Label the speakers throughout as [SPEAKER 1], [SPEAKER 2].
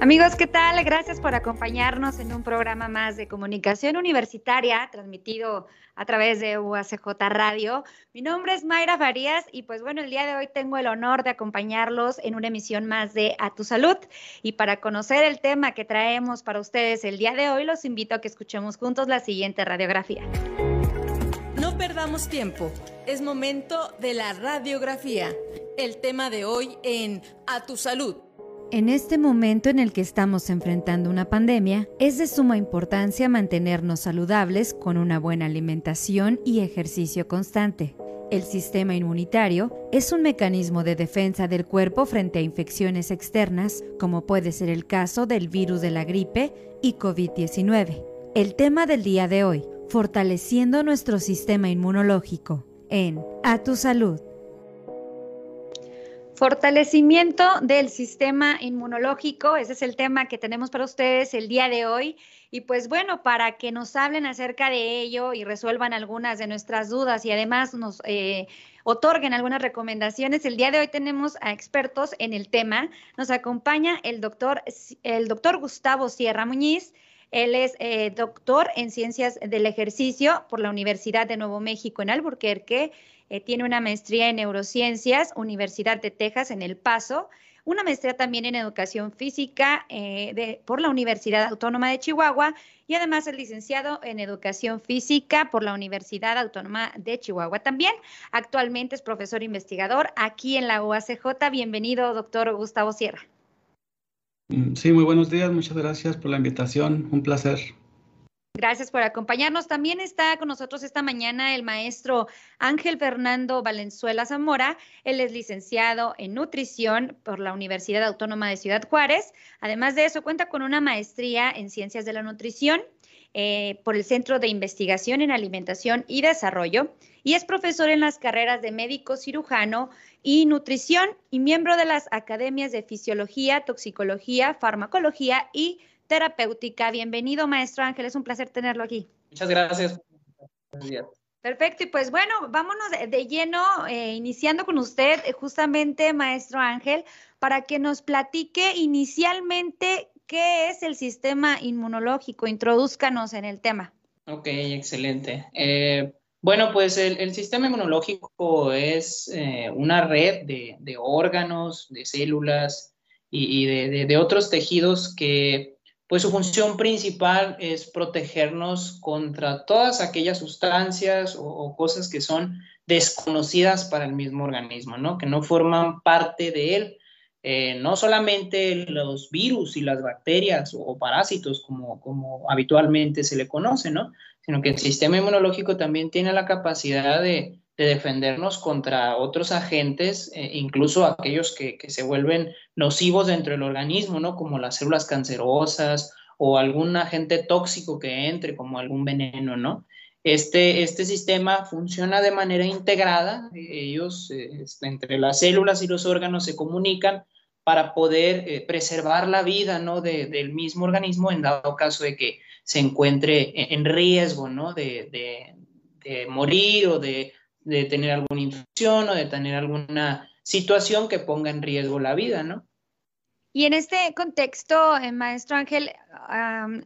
[SPEAKER 1] Amigos, ¿qué tal? Gracias por acompañarnos en un programa más de comunicación universitaria transmitido a través de UACJ Radio. Mi nombre es Mayra Farías y pues bueno, el día de hoy tengo el honor de acompañarlos en una emisión más de A Tu Salud. Y para conocer el tema que traemos para ustedes el día de hoy, los invito a que escuchemos juntos la siguiente radiografía.
[SPEAKER 2] No perdamos tiempo, es momento de la radiografía. El tema de hoy en A Tu Salud.
[SPEAKER 3] En este momento en el que estamos enfrentando una pandemia, es de suma importancia mantenernos saludables con una buena alimentación y ejercicio constante. El sistema inmunitario es un mecanismo de defensa del cuerpo frente a infecciones externas, como puede ser el caso del virus de la gripe y COVID-19. El tema del día de hoy, fortaleciendo nuestro sistema inmunológico, en A Tu Salud.
[SPEAKER 1] Fortalecimiento del sistema inmunológico, ese es el tema que tenemos para ustedes el día de hoy. Y pues bueno, para que nos hablen acerca de ello y resuelvan algunas de nuestras dudas y además nos eh, otorguen algunas recomendaciones, el día de hoy tenemos a expertos en el tema. Nos acompaña el doctor, el doctor Gustavo Sierra Muñiz. Él es eh, doctor en ciencias del ejercicio por la Universidad de Nuevo México en Alburquerque eh, tiene una maestría en neurociencias, Universidad de Texas en El Paso, una maestría también en educación física eh, por la Universidad Autónoma de Chihuahua y además es licenciado en educación física por la Universidad Autónoma de Chihuahua. También actualmente es profesor investigador aquí en la UACJ. Bienvenido, doctor Gustavo Sierra.
[SPEAKER 4] Mm, sí, muy buenos días. Muchas gracias por la invitación. Un placer.
[SPEAKER 1] Gracias por acompañarnos. También está con nosotros esta mañana el maestro Ángel Fernando Valenzuela Zamora. Él es licenciado en nutrición por la Universidad Autónoma de Ciudad Juárez. Además de eso, cuenta con una maestría en ciencias de la nutrición eh, por el Centro de Investigación en Alimentación y Desarrollo y es profesor en las carreras de médico cirujano y nutrición y miembro de las academias de fisiología, toxicología, farmacología y terapéutica. Bienvenido, maestro Ángel, es un placer tenerlo aquí.
[SPEAKER 5] Muchas gracias.
[SPEAKER 1] Perfecto, y pues bueno, vámonos de, lleno, eh, iniciando con usted, eh, justamente, maestro Ángel, para que nos platique inicialmente qué es el sistema inmunológico. Introduzcanos en el tema.
[SPEAKER 5] Ok, excelente. Eh, bueno, pues el, sistema inmunológico es una red de, órganos, de células y, de, otros tejidos que pues su función principal es protegernos contra todas aquellas sustancias o, cosas que son desconocidas para el mismo organismo, ¿no? Que no forman parte de él. Eh, no solamente los virus y las bacterias o, parásitos, como, como habitualmente se le conoce, ¿no? Sino que el sistema inmunológico también tiene la capacidad de, de defendernos contra otros agentes, eh, incluso aquellos que, se vuelven nocivos dentro del organismo, ¿no? Como las células cancerosas o algún agente tóxico que entre, como algún veneno, ¿no? Este, este sistema funciona de manera integrada, ellos eh, entre las células y los órganos se comunican para poder eh, preservar la vida ¿no? del mismo organismo en dado caso de que se encuentre en riesgo ¿no? de morir o de de tener alguna infección o de tener alguna situación que ponga en riesgo la vida, ¿no?
[SPEAKER 1] Y en este contexto, eh, maestro Ángel,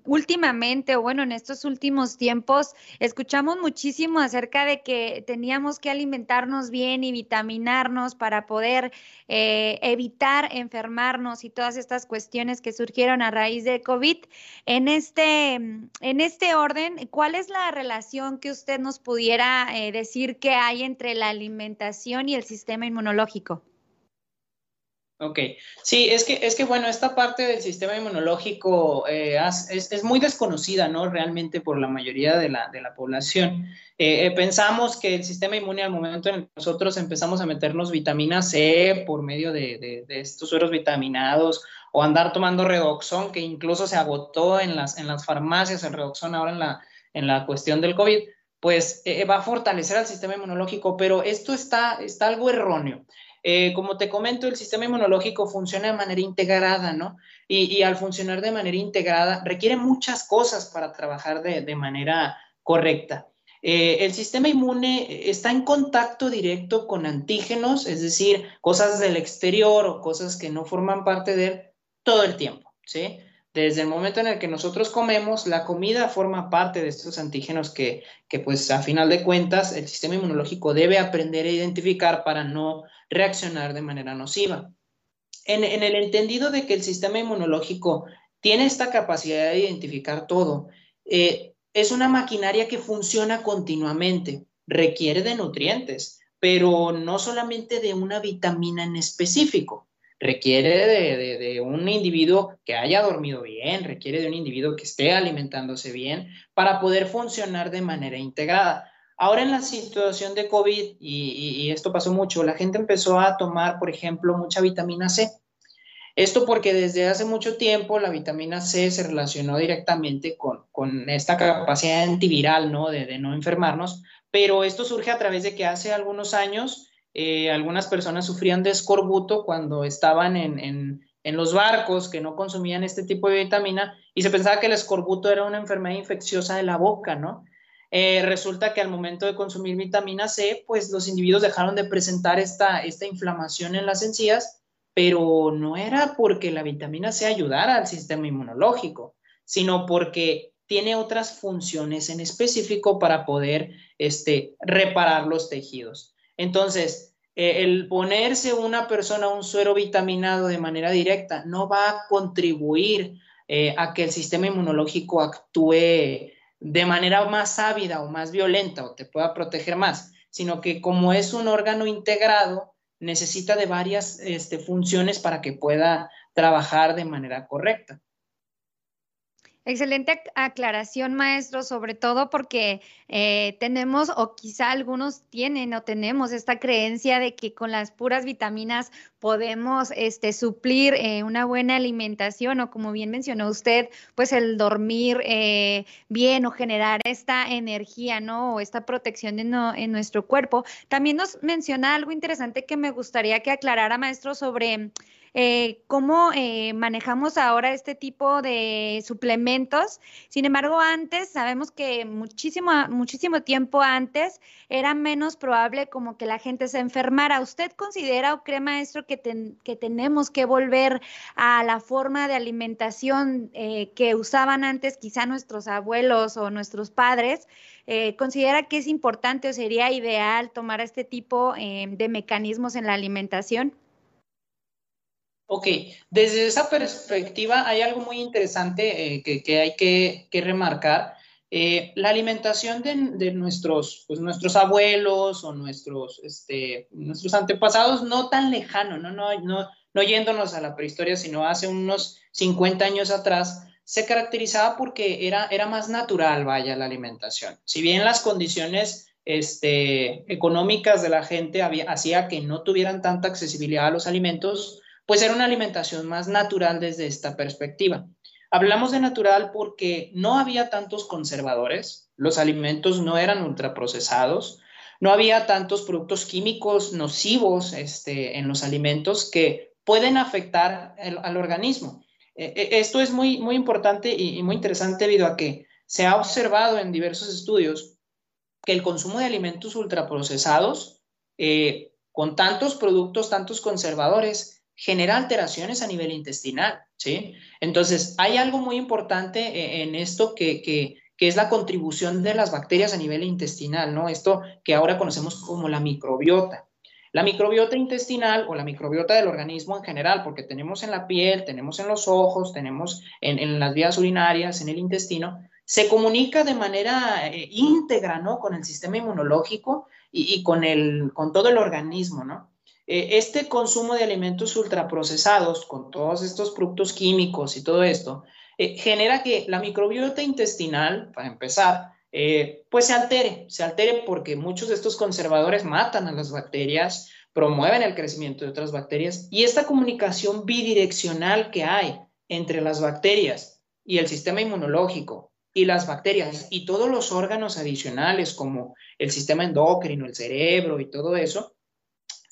[SPEAKER 1] últimamente, o bueno, en estos últimos tiempos, escuchamos muchísimo acerca de que teníamos que alimentarnos bien y vitaminarnos para poder eh, evitar enfermarnos y todas estas cuestiones que surgieron a raíz de COVID. En este, en este orden, ¿cuál es la relación que usted nos pudiera eh, decir que hay entre la alimentación y el sistema inmunológico?
[SPEAKER 5] Ok, sí, es que, es que bueno, esta parte del sistema inmunológico eh, es, muy desconocida, ¿no? Realmente por la mayoría de la, población. Eh, eh, pensamos que el sistema inmune al momento en que nosotros empezamos a meternos vitamina C por medio de, estos sueros vitaminados o andar tomando redoxón, que incluso se agotó en las, en las farmacias el redoxón ahora en la, en la cuestión del COVID, pues va a fortalecer al sistema inmunológico, pero esto está, está algo erróneo. Eh, como te comento, el sistema inmunológico funciona de manera integrada, ¿no? Y, al funcionar de manera integrada requiere muchas cosas para trabajar de, manera correcta. Eh, el sistema inmune está en contacto directo con antígenos, es decir, cosas del exterior o cosas que no forman parte de él todo el tiempo, ¿sí? Desde el momento en el que nosotros comemos, la comida forma parte de estos antígenos que, que, pues a final de cuentas, el sistema inmunológico debe aprender a identificar para no reaccionar de manera nociva. En, el entendido de que el sistema inmunológico tiene esta capacidad de identificar todo, eh, es una maquinaria que funciona continuamente, requiere de nutrientes, pero no solamente de una vitamina en específico, requiere de, de, un individuo que haya dormido bien, requiere de un individuo que esté alimentándose bien para poder funcionar de manera integrada. Ahora en la situación de COVID, y, esto pasó mucho, la gente empezó a tomar, por ejemplo, mucha vitamina C. Esto porque desde hace mucho tiempo la vitamina C se relacionó directamente con, esta capacidad antiviral, ¿no? De, no enfermarnos, pero esto surge a través de que hace algunos años eh, algunas personas sufrían de escorbuto cuando estaban en, en, los barcos que no consumían este tipo de vitamina y se pensaba que el escorbuto era una enfermedad infecciosa de la boca, ¿no? Eh, resulta que al momento de consumir vitamina C, pues los individuos dejaron de presentar esta, esta inflamación en las encías, pero no era porque la vitamina C ayudara al sistema inmunológico, sino porque tiene otras funciones en específico para poder este, reparar los tejidos. Entonces, eh, el ponerse una persona un suero vitaminado de manera directa no va a contribuir eh, a que el sistema inmunológico actúe de manera más ávida o más violenta o te pueda proteger más, sino que como es un órgano integrado, necesita de varias este, funciones para que pueda trabajar de manera correcta.
[SPEAKER 1] Excelente aclaración, maestro, sobre todo porque eh, tenemos, o quizá algunos tienen o tenemos esta creencia de que con las puras vitaminas podemos este, suplir eh, una buena alimentación o como bien mencionó usted, pues el dormir eh, bien o generar esta energía, ¿no? O esta protección en, en nuestro cuerpo. También nos menciona algo interesante que me gustaría que aclarara, maestro, sobre eh, cómo eh, manejamos ahora este tipo de suplementos. Sin embargo, antes sabemos que muchísimo, muchísimo tiempo antes era menos probable como que la gente se enfermara. ¿Usted considera o cree, maestro, que, tenemos que volver a la forma de alimentación eh, que usaban antes quizá nuestros abuelos o nuestros padres? ¿Considera que es importante o sería ideal tomar este tipo de mecanismos en la alimentación?
[SPEAKER 5] Ok, desde esa perspectiva hay algo muy interesante eh, que, hay que, remarcar. Eh, la alimentación de, nuestros, pues, nuestros abuelos o nuestros, este, nuestros antepasados no tan lejano, ¿no? No, no, no yéndonos a la prehistoria, sino hace unos 50 años atrás, se caracterizaba porque era, era más natural, vaya, la alimentación. Si bien las condiciones este, económicas de la gente había, hacía que no tuvieran tanta accesibilidad a los alimentos, pues era una alimentación más natural desde esta perspectiva. Hablamos de natural porque no había tantos conservadores, los alimentos no eran ultraprocesados, no había tantos productos químicos nocivos este, en los alimentos que pueden afectar al organismo. E, e, esto es muy, muy importante y, muy interesante debido a que se ha observado en diversos estudios que el consumo de alimentos ultraprocesados, eh, con tantos productos, tantos conservadores, genera alteraciones a nivel intestinal, ¿sí? Entonces, hay algo muy importante e, en esto que, que, es la contribución de las bacterias a nivel intestinal, ¿no? Esto que ahora conocemos como la microbiota. La microbiota intestinal o la microbiota del organismo en general, porque tenemos en la piel, tenemos en los ojos, tenemos en, las vías urinarias, en el intestino, se comunica de manera eh, íntegra, ¿no? Con el sistema inmunológico y, y, con, el, con todo el organismo, ¿no? Eh, este consumo de alimentos ultraprocesados con todos estos productos químicos y todo esto, eh, genera que la microbiota intestinal, para empezar, eh, pues se altere, se altere porque muchos de estos conservadores matan a las bacterias, promueven el crecimiento de otras bacterias y esta comunicación bidireccional que hay entre las bacterias y el sistema inmunológico y las bacterias y todos los órganos adicionales como el sistema endocrino, el cerebro y todo eso,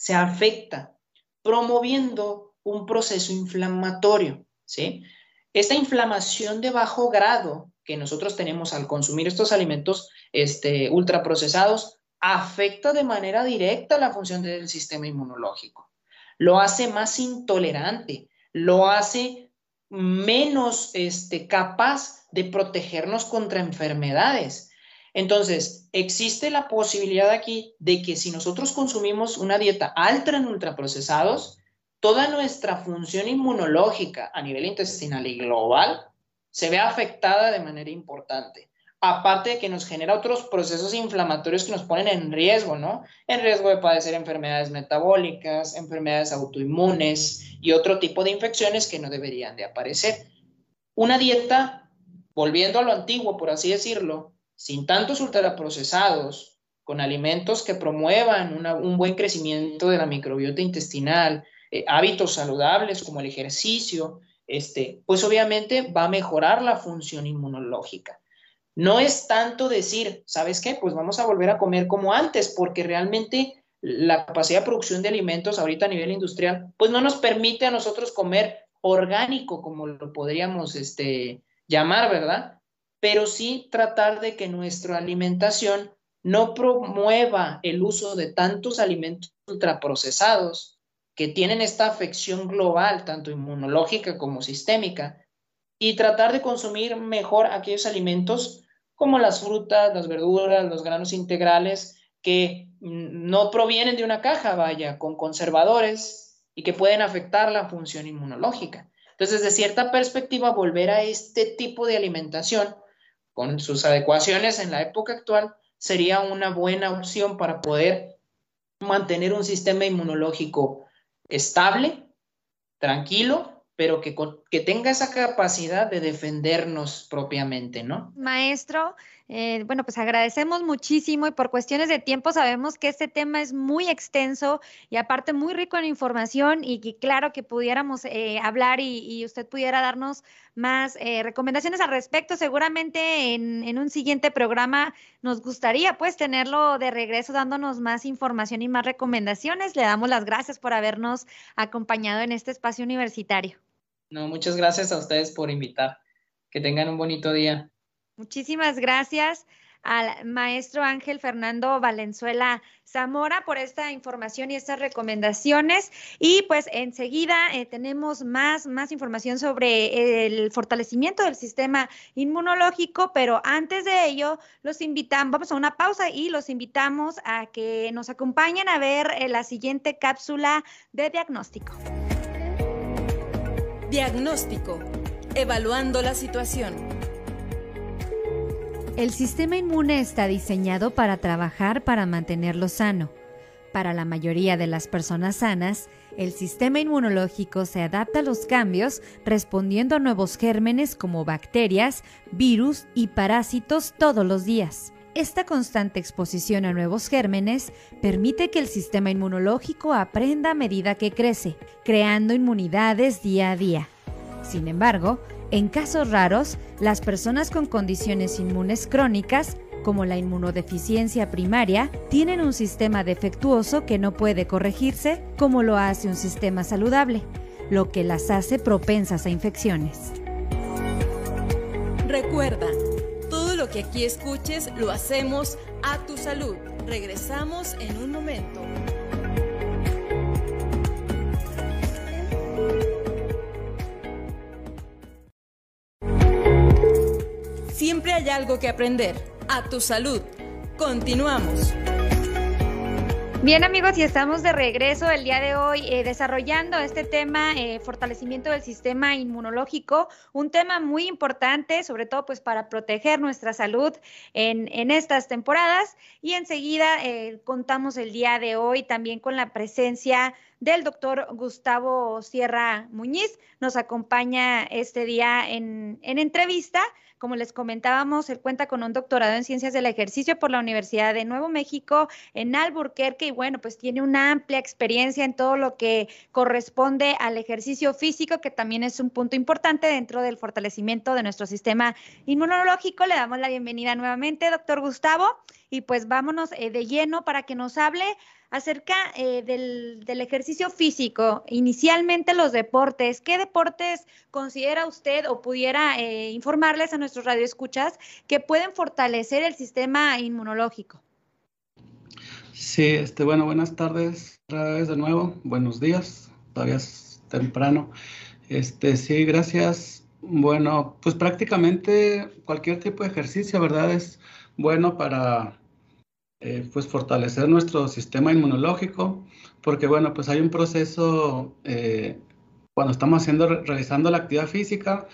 [SPEAKER 5] se afecta promoviendo un proceso inflamatorio, ¿sí? Esta inflamación de bajo grado que nosotros tenemos al consumir estos alimentos este, ultraprocesados afecta de manera directa la función del sistema inmunológico. Lo hace más intolerante, lo hace menos este, capaz de protegernos contra enfermedades. Entonces, existe la posibilidad aquí de que si nosotros consumimos una dieta alta en ultraprocesados, toda nuestra función inmunológica a nivel intestinal y global se ve afectada de manera importante. Aparte de que nos genera otros procesos inflamatorios que nos ponen en riesgo, ¿no? En riesgo de padecer enfermedades metabólicas, enfermedades autoinmunes y otro tipo de infecciones que no deberían de aparecer. Una dieta, volviendo a lo antiguo, por así decirlo, sin tantos ultraprocesados, con alimentos que promuevan un buen crecimiento de la microbiota intestinal, eh, hábitos saludables como el ejercicio, este, pues obviamente va a mejorar la función inmunológica. No es tanto decir, ¿sabes qué? Pues vamos a volver a comer como antes, porque realmente la capacidad de producción de alimentos ahorita a nivel industrial, pues no nos permite a nosotros comer orgánico, como lo podríamos este, llamar, ¿verdad? Pero sí tratar de que nuestra alimentación no promueva el uso de tantos alimentos ultraprocesados que tienen esta afección global, tanto inmunológica como sistémica, y tratar de consumir mejor aquellos alimentos como las frutas, las verduras, los granos integrales, que no provienen de una caja, vaya, con conservadores y que pueden afectar la función inmunológica. Entonces, de cierta perspectiva, volver a este tipo de alimentación con sus adecuaciones en la época actual sería una buena opción para poder mantener un sistema inmunológico estable, tranquilo, pero que, que tenga esa capacidad de defendernos propiamente, ¿no?
[SPEAKER 1] Maestro, eh, bueno, pues agradecemos muchísimo y por cuestiones de tiempo sabemos que este tema es muy extenso y aparte muy rico en información y que claro que pudiéramos eh, hablar y, usted pudiera darnos más eh, recomendaciones al respecto. Seguramente en, en, un siguiente programa nos gustaría pues tenerlo de regreso dándonos más información y más recomendaciones. Le damos las gracias por habernos acompañado en este espacio universitario.
[SPEAKER 5] No, muchas gracias a ustedes por invitar. Que tengan un bonito día.
[SPEAKER 1] Muchísimas gracias al maestro Ángel Fernando Valenzuela Zamora por esta información y estas recomendaciones. Y pues enseguida eh, tenemos más, más información sobre el fortalecimiento del sistema inmunológico, pero antes de ello los invitamos, vamos a una pausa y los invitamos a que nos acompañen a ver eh, la siguiente cápsula de diagnóstico.
[SPEAKER 2] Diagnóstico. Evaluando la situación.
[SPEAKER 3] El sistema inmune está diseñado para trabajar para mantenerlo sano. Para la mayoría de las personas sanas, el sistema inmunológico se adapta a los cambios respondiendo a nuevos gérmenes como bacterias, virus y parásitos todos los días. Esta constante exposición a nuevos gérmenes permite que el sistema inmunológico aprenda a medida que crece, creando inmunidades día a día. Sin embargo, en casos raros, las personas con condiciones inmunes crónicas, como la inmunodeficiencia primaria, tienen un sistema defectuoso que no puede corregirse como lo hace un sistema saludable, lo que las hace propensas a infecciones.
[SPEAKER 2] Recuerda, que aquí escuches lo hacemos a tu salud. Regresamos en un momento. Siempre hay algo que aprender. A tu salud. Continuamos.
[SPEAKER 1] Bien amigos, y estamos de regreso el día de hoy eh, desarrollando este tema, eh, fortalecimiento del sistema inmunológico, un tema muy importante, sobre todo pues para proteger nuestra salud en, estas temporadas. Y enseguida eh, contamos el día de hoy también con la presencia del doctor Gustavo Sierra Muñiz. Nos acompaña este día en entrevista. Como les comentábamos, él cuenta con un doctorado en ciencias del ejercicio por la Universidad de Nuevo México en Alburquerque y bueno, pues tiene una amplia experiencia en todo lo que corresponde al ejercicio físico, que también es un punto importante dentro del fortalecimiento de nuestro sistema inmunológico. Le damos la bienvenida nuevamente, doctor Gustavo, y pues vámonos eh, de lleno para que nos hable acerca eh, del, ejercicio físico, inicialmente los deportes. ¿Qué deportes considera usted o pudiera eh, informarles a nuestros radioescuchas que pueden fortalecer el sistema inmunológico?
[SPEAKER 4] Sí, este, bueno, buenas tardes vez de nuevo. Buenos días, todavía es temprano. Este, sí, gracias. Bueno, pues prácticamente cualquier tipo de ejercicio, ¿verdad? Es bueno para eh, pues fortalecer nuestro sistema inmunológico, porque bueno, pues hay un proceso, eh, cuando estamos haciendo, realizando la actividad física,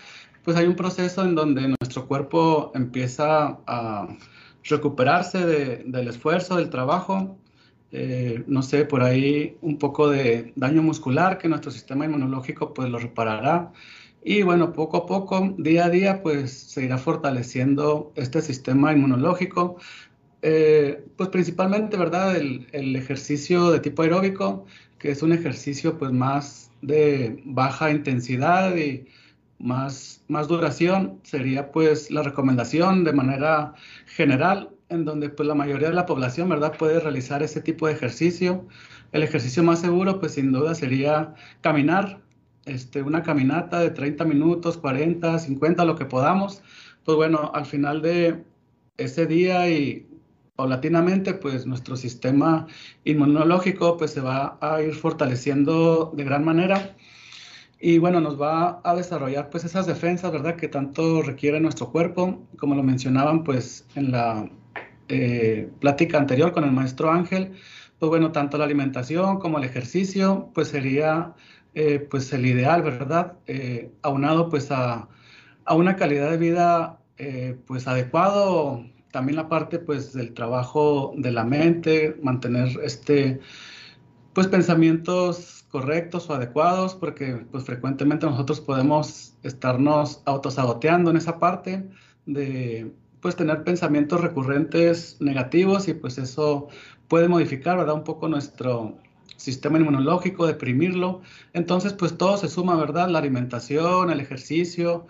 [SPEAKER 4] pues hay un proceso en donde nuestro cuerpo empieza a recuperarse del esfuerzo, del trabajo, eh, no sé, por ahí un poco de daño muscular que nuestro sistema inmunológico pues lo reparará. Y bueno, poco a poco, día a día, pues se irá fortaleciendo este sistema inmunológico eh, pues principalmente, ¿verdad? El, ejercicio de tipo aeróbico, que es un ejercicio pues más de baja intensidad y más, más duración, sería pues la recomendación de manera general, en donde pues la mayoría de la población, ¿verdad? Puede realizar ese tipo de ejercicio. El ejercicio más seguro pues sin duda sería caminar, este, una caminata de 30 minutos, 40, 50, lo que podamos. Pues bueno, al final de ese día y paulatinamente, pues nuestro sistema inmunológico pues se va a ir fortaleciendo de gran manera y bueno, nos va a desarrollar pues esas defensas, ¿verdad? Que tanto requiere nuestro cuerpo, como lo mencionaban pues en la eh, plática anterior con el maestro Ángel, pues bueno, tanto la alimentación como el ejercicio pues sería eh, pues el ideal, ¿verdad? Eh, aunado pues a, a, una calidad de vida pues adecuado también la parte pues del trabajo de la mente, mantener este pues pensamientos correctos o adecuados, porque pues frecuentemente nosotros podemos estarnos autosaboteando en esa parte de pues tener pensamientos recurrentes negativos y pues eso puede modificar, ¿verdad? Un poco nuestro sistema inmunológico, deprimirlo. Entonces pues todo se suma, ¿verdad? La alimentación, el ejercicio,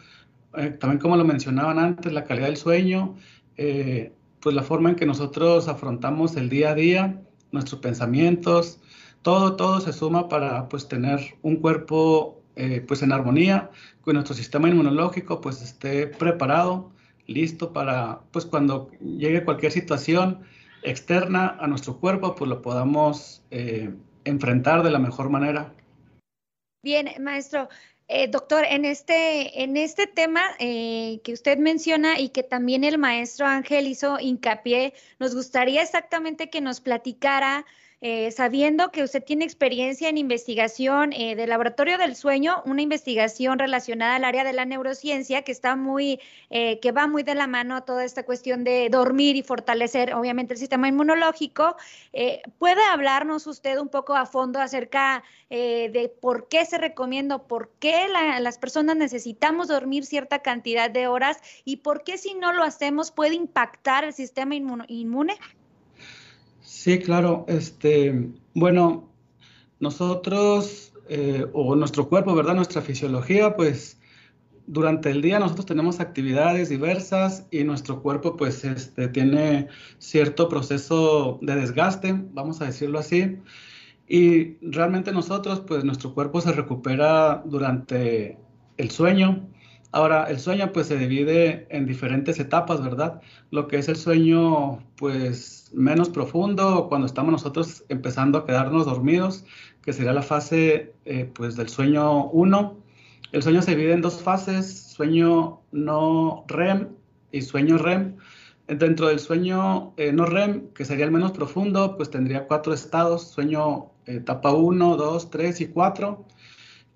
[SPEAKER 4] eh, también como lo mencionaban antes, la calidad del sueño eh, pues la forma en que nosotros afrontamos el día a día, nuestros pensamientos, todo, todo se suma para pues tener un cuerpo eh, pues en armonía, que nuestro sistema inmunológico pues esté preparado, listo para pues cuando llegue cualquier situación externa a nuestro cuerpo pues lo podamos eh, enfrentar de la mejor manera.
[SPEAKER 1] Bien, maestro, eh, doctor, en este, en este tema eh, que usted menciona y que también el maestro Ángel hizo hincapié, nos gustaría exactamente que nos platicara eh, sabiendo que usted tiene experiencia en investigación eh, del laboratorio del sueño, una investigación relacionada al área de la neurociencia que está muy, eh, que va muy de la mano a toda esta cuestión de dormir y fortalecer, obviamente, el sistema inmunológico. ¿Puede hablarnos usted un poco a fondo acerca de por qué se recomienda, por qué las personas necesitamos dormir cierta cantidad de horas y por qué si no lo hacemos puede impactar el sistema inmune?
[SPEAKER 4] Sí, claro. Este, bueno, nosotros eh, o nuestro cuerpo, ¿verdad? Nuestra fisiología, pues durante el día nosotros tenemos actividades diversas y nuestro cuerpo pues este, tiene cierto proceso de desgaste, vamos a decirlo así. Y realmente nosotros pues nuestro cuerpo se recupera durante el sueño Ahora, el sueño pues se divide en diferentes etapas, ¿verdad? Lo que es el sueño pues menos profundo, cuando estamos nosotros empezando a quedarnos dormidos, que sería la fase eh, pues del sueño 1. El sueño se divide en dos fases, sueño no REM y sueño REM. Dentro del sueño eh, no REM, que sería el menos profundo, pues tendría cuatro estados, sueño etapa 1, 2, 3 y 4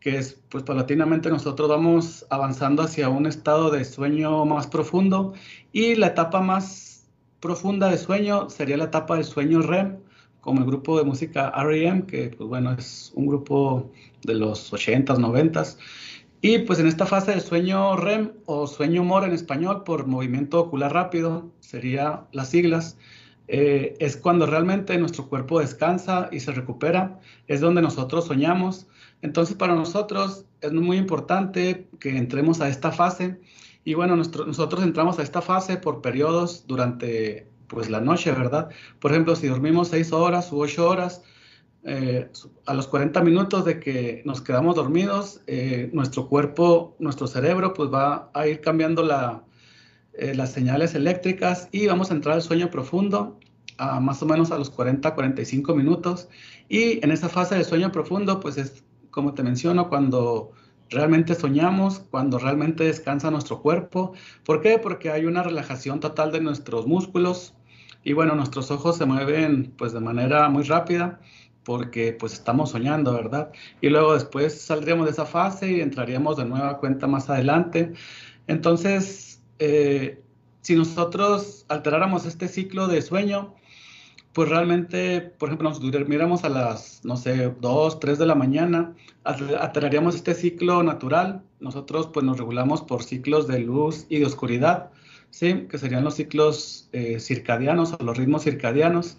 [SPEAKER 4] que es, pues paulatinamente nosotros vamos avanzando hacia un estado de sueño más profundo y la etapa más profunda de sueño sería la etapa del sueño REM, como el grupo de música R.E.M., que pues bueno, es un grupo de los 80s, 90s. Y pues en esta fase del sueño REM o sueño MOR en español por movimiento ocular rápido, sería las siglas, eh, es cuando realmente nuestro cuerpo descansa y se recupera, es donde nosotros soñamos. Entonces para nosotros es muy importante que entremos a esta fase y bueno, nosotros entramos a esta fase por periodos durante pues la noche, ¿verdad? Por ejemplo, si dormimos seis horas u ocho horas, eh, a los 40 minutos de que nos quedamos dormidos, eh, nuestro cuerpo, nuestro cerebro, pues va a ir cambiando la, las señales eléctricas y vamos a entrar al sueño profundo más o menos a los 40, 45 minutos. Y en esa fase de sueño profundo, pues es como te menciono, cuando realmente soñamos, cuando realmente descansa nuestro cuerpo. ¿Por qué? Porque hay una relajación total de nuestros músculos y bueno, nuestros ojos se mueven pues de manera muy rápida porque pues estamos soñando, ¿verdad? Y luego después saldríamos de esa fase y entraríamos de nueva cuenta más adelante. Entonces, eh, si nosotros alteráramos este ciclo de sueño, pues realmente, por ejemplo, nos durmiéramos a las, no sé, 2, 3 de la mañana, alteraríamos este ciclo natural. Nosotros pues nos regulamos por ciclos de luz y de oscuridad, ¿sí? Que serían los ciclos eh, circadianos o los ritmos circadianos.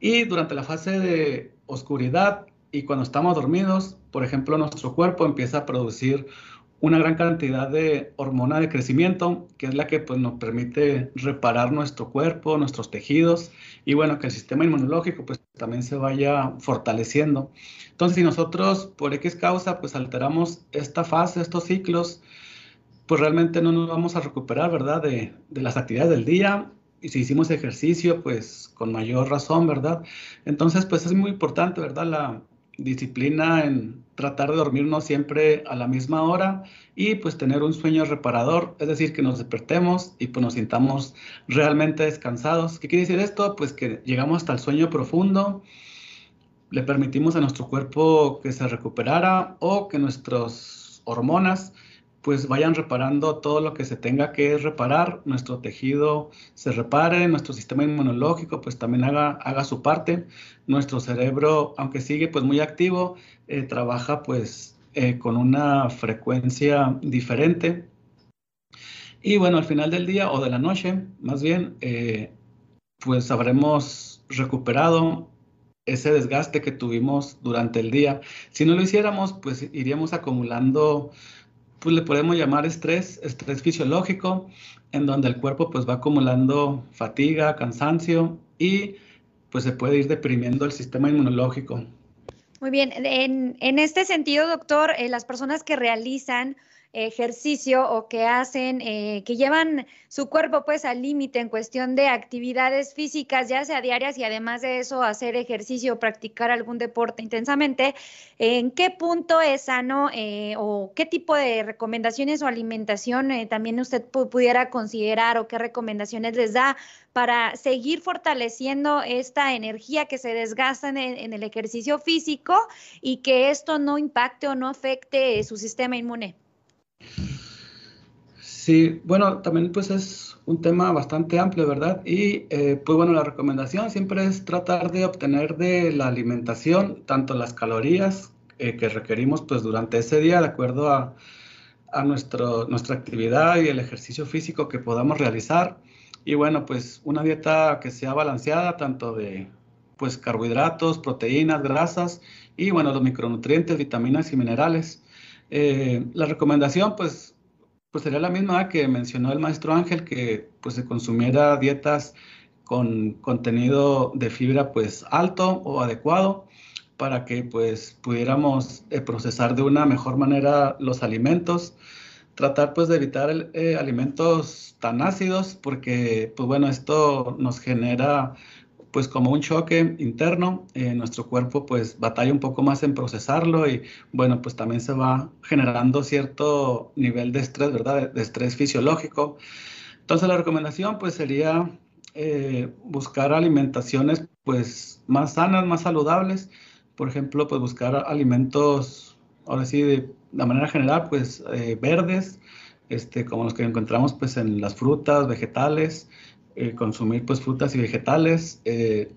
[SPEAKER 4] Y durante la fase de oscuridad y cuando estamos dormidos, por ejemplo, nuestro cuerpo empieza a producir una gran cantidad de hormona de crecimiento, que es la que pues, nos permite reparar nuestro cuerpo, nuestros tejidos, y bueno, que el sistema inmunológico pues, también se vaya fortaleciendo. Entonces, si nosotros por X causa pues alteramos esta fase, estos ciclos, pues realmente no nos vamos a recuperar, ¿verdad? De, de las actividades del día, y si hicimos ejercicio, pues con mayor razón, ¿verdad? Entonces, pues es muy importante, ¿verdad? La, disciplina en tratar de dormirnos siempre a la misma hora y pues tener un sueño reparador, es decir, que nos despertemos y pues nos sintamos realmente descansados. ¿Qué quiere decir esto? Pues que llegamos hasta el sueño profundo, le permitimos a nuestro cuerpo que se recuperara o que nuestras hormonas pues vayan reparando todo lo que se tenga que reparar, nuestro tejido se repare, nuestro sistema inmunológico pues también haga, haga su parte, nuestro cerebro, aunque sigue pues muy activo, eh, trabaja pues eh, con una frecuencia diferente. Y bueno, al final del día o de la noche, más bien, eh, pues habremos recuperado ese desgaste que tuvimos durante el día. Si no lo hiciéramos, pues iríamos acumulando pues le podemos llamar estrés, estrés fisiológico, en donde el cuerpo pues va acumulando fatiga, cansancio y pues se puede ir deprimiendo el sistema inmunológico.
[SPEAKER 1] Muy bien, en, en este sentido, doctor, eh, las personas que realizan ejercicio o que hacen, eh, que llevan su cuerpo pues al límite en cuestión de actividades físicas, ya sea diarias y además de eso hacer ejercicio o practicar algún deporte intensamente, ¿en qué punto es sano eh, o qué tipo de recomendaciones o alimentación eh, también usted pudiera considerar o qué recomendaciones les da para seguir fortaleciendo esta energía que se desgasta en el ejercicio físico y que esto no impacte o no afecte su sistema inmune?
[SPEAKER 4] Sí, bueno, también pues es un tema bastante amplio, ¿verdad? Y eh, pues bueno, la recomendación siempre es tratar de obtener de la alimentación tanto las calorías eh, que requerimos pues durante ese día de acuerdo a, a nuestro, nuestra actividad y el ejercicio físico que podamos realizar. Y bueno, pues una dieta que sea balanceada tanto de pues carbohidratos, proteínas, grasas y bueno, los micronutrientes, vitaminas y minerales. Eh, la recomendación, pues, pues sería la misma que mencionó el maestro Ángel, que pues se consumiera dietas con contenido de fibra pues alto o adecuado para que pues pudiéramos eh, procesar de una mejor manera los alimentos. Tratar pues de evitar eh, alimentos tan ácidos porque pues bueno esto nos genera pues como un choque interno, eh, nuestro cuerpo pues batalla un poco más en procesarlo y bueno, pues también se va generando cierto nivel de estrés, ¿verdad? De, estrés fisiológico. Entonces la recomendación pues sería eh, buscar alimentaciones pues más sanas, más saludables. Por ejemplo, pues buscar alimentos, ahora sí, de, de manera general, pues eh, verdes, este, como los que encontramos pues en las frutas, vegetales, eh, consumir pues frutas y vegetales, eh,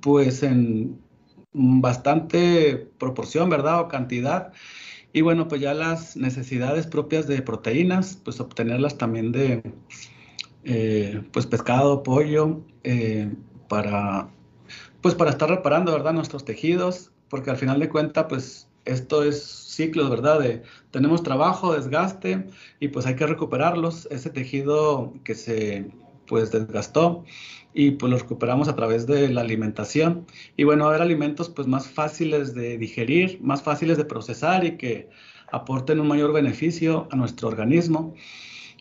[SPEAKER 4] pues en bastante proporción, ¿verdad? O cantidad. Y bueno, pues ya las necesidades propias de proteínas, pues obtenerlas también de eh, pues pescado, pollo, para pues para estar reparando, ¿verdad? Nuestros tejidos, porque al final de cuentas, pues esto es ciclos, ¿verdad? De, tenemos trabajo, desgaste y pues hay que recuperarlos, ese tejido que se pues desgastó y pues lo recuperamos a través de la alimentación. Y bueno, haber alimentos pues más fáciles de digerir, más fáciles de procesar y que aporten un mayor beneficio a nuestro organismo.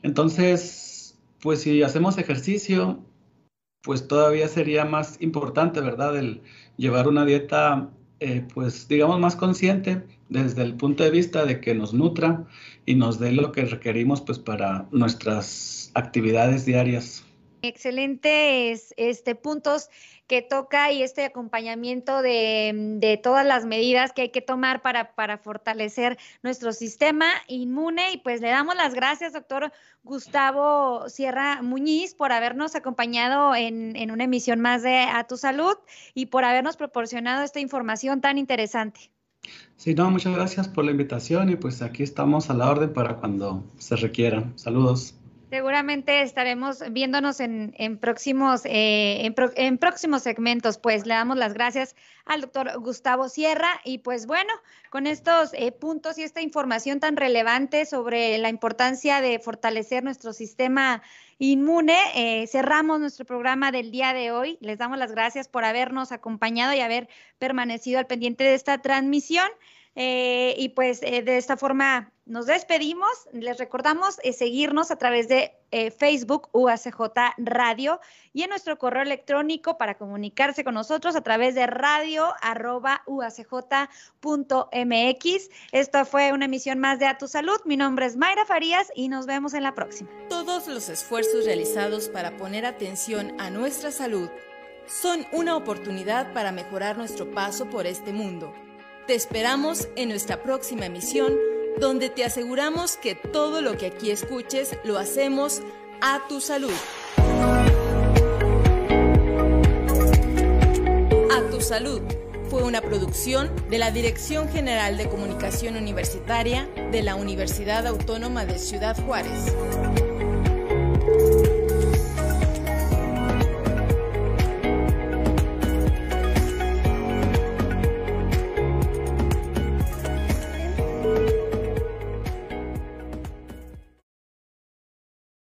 [SPEAKER 4] Entonces, pues si hacemos ejercicio, pues todavía sería más importante, ¿verdad? El llevar una dieta, eh, pues digamos, más consciente desde el punto de vista de que nos nutra y nos dé lo que requerimos, pues para nuestras actividades diarias.
[SPEAKER 1] Excelentes este, puntos que toca y este acompañamiento de, todas las medidas que hay que tomar para, fortalecer nuestro sistema inmune. Y pues le damos las gracias, doctor Gustavo Sierra Muñiz, por habernos acompañado en, en una emisión más de A Tu Salud y por habernos proporcionado esta información tan interesante.
[SPEAKER 4] Sí, no, muchas gracias por la invitación y pues aquí estamos a la orden para cuando se requiera. Saludos.
[SPEAKER 1] Seguramente estaremos viéndonos en, próximos, eh, en, próximos segmentos. Pues le damos las gracias al doctor Gustavo Sierra y pues bueno, con estos eh, puntos y esta información tan relevante sobre la importancia de fortalecer nuestro sistema inmune, eh, cerramos nuestro programa del día de hoy. Les damos las gracias por habernos acompañado y haber permanecido al pendiente de esta transmisión. Eh, y pues de esta forma nos despedimos. Les recordamos eh, seguirnos a través de Facebook UACJ Radio y en nuestro correo electrónico para comunicarse con nosotros a través de radio uacj.mx. Esta fue una emisión más de A Tu Salud. Mi nombre es Mayra Farías y nos vemos en la próxima.
[SPEAKER 2] Todos los esfuerzos realizados para poner atención a nuestra salud son una oportunidad para mejorar nuestro paso por este mundo. Te esperamos en nuestra próxima emisión, donde te aseguramos que todo lo que aquí escuches lo hacemos a tu salud. A tu salud fue una producción de la Dirección General de Comunicación Universitaria de la Universidad Autónoma de Ciudad Juárez.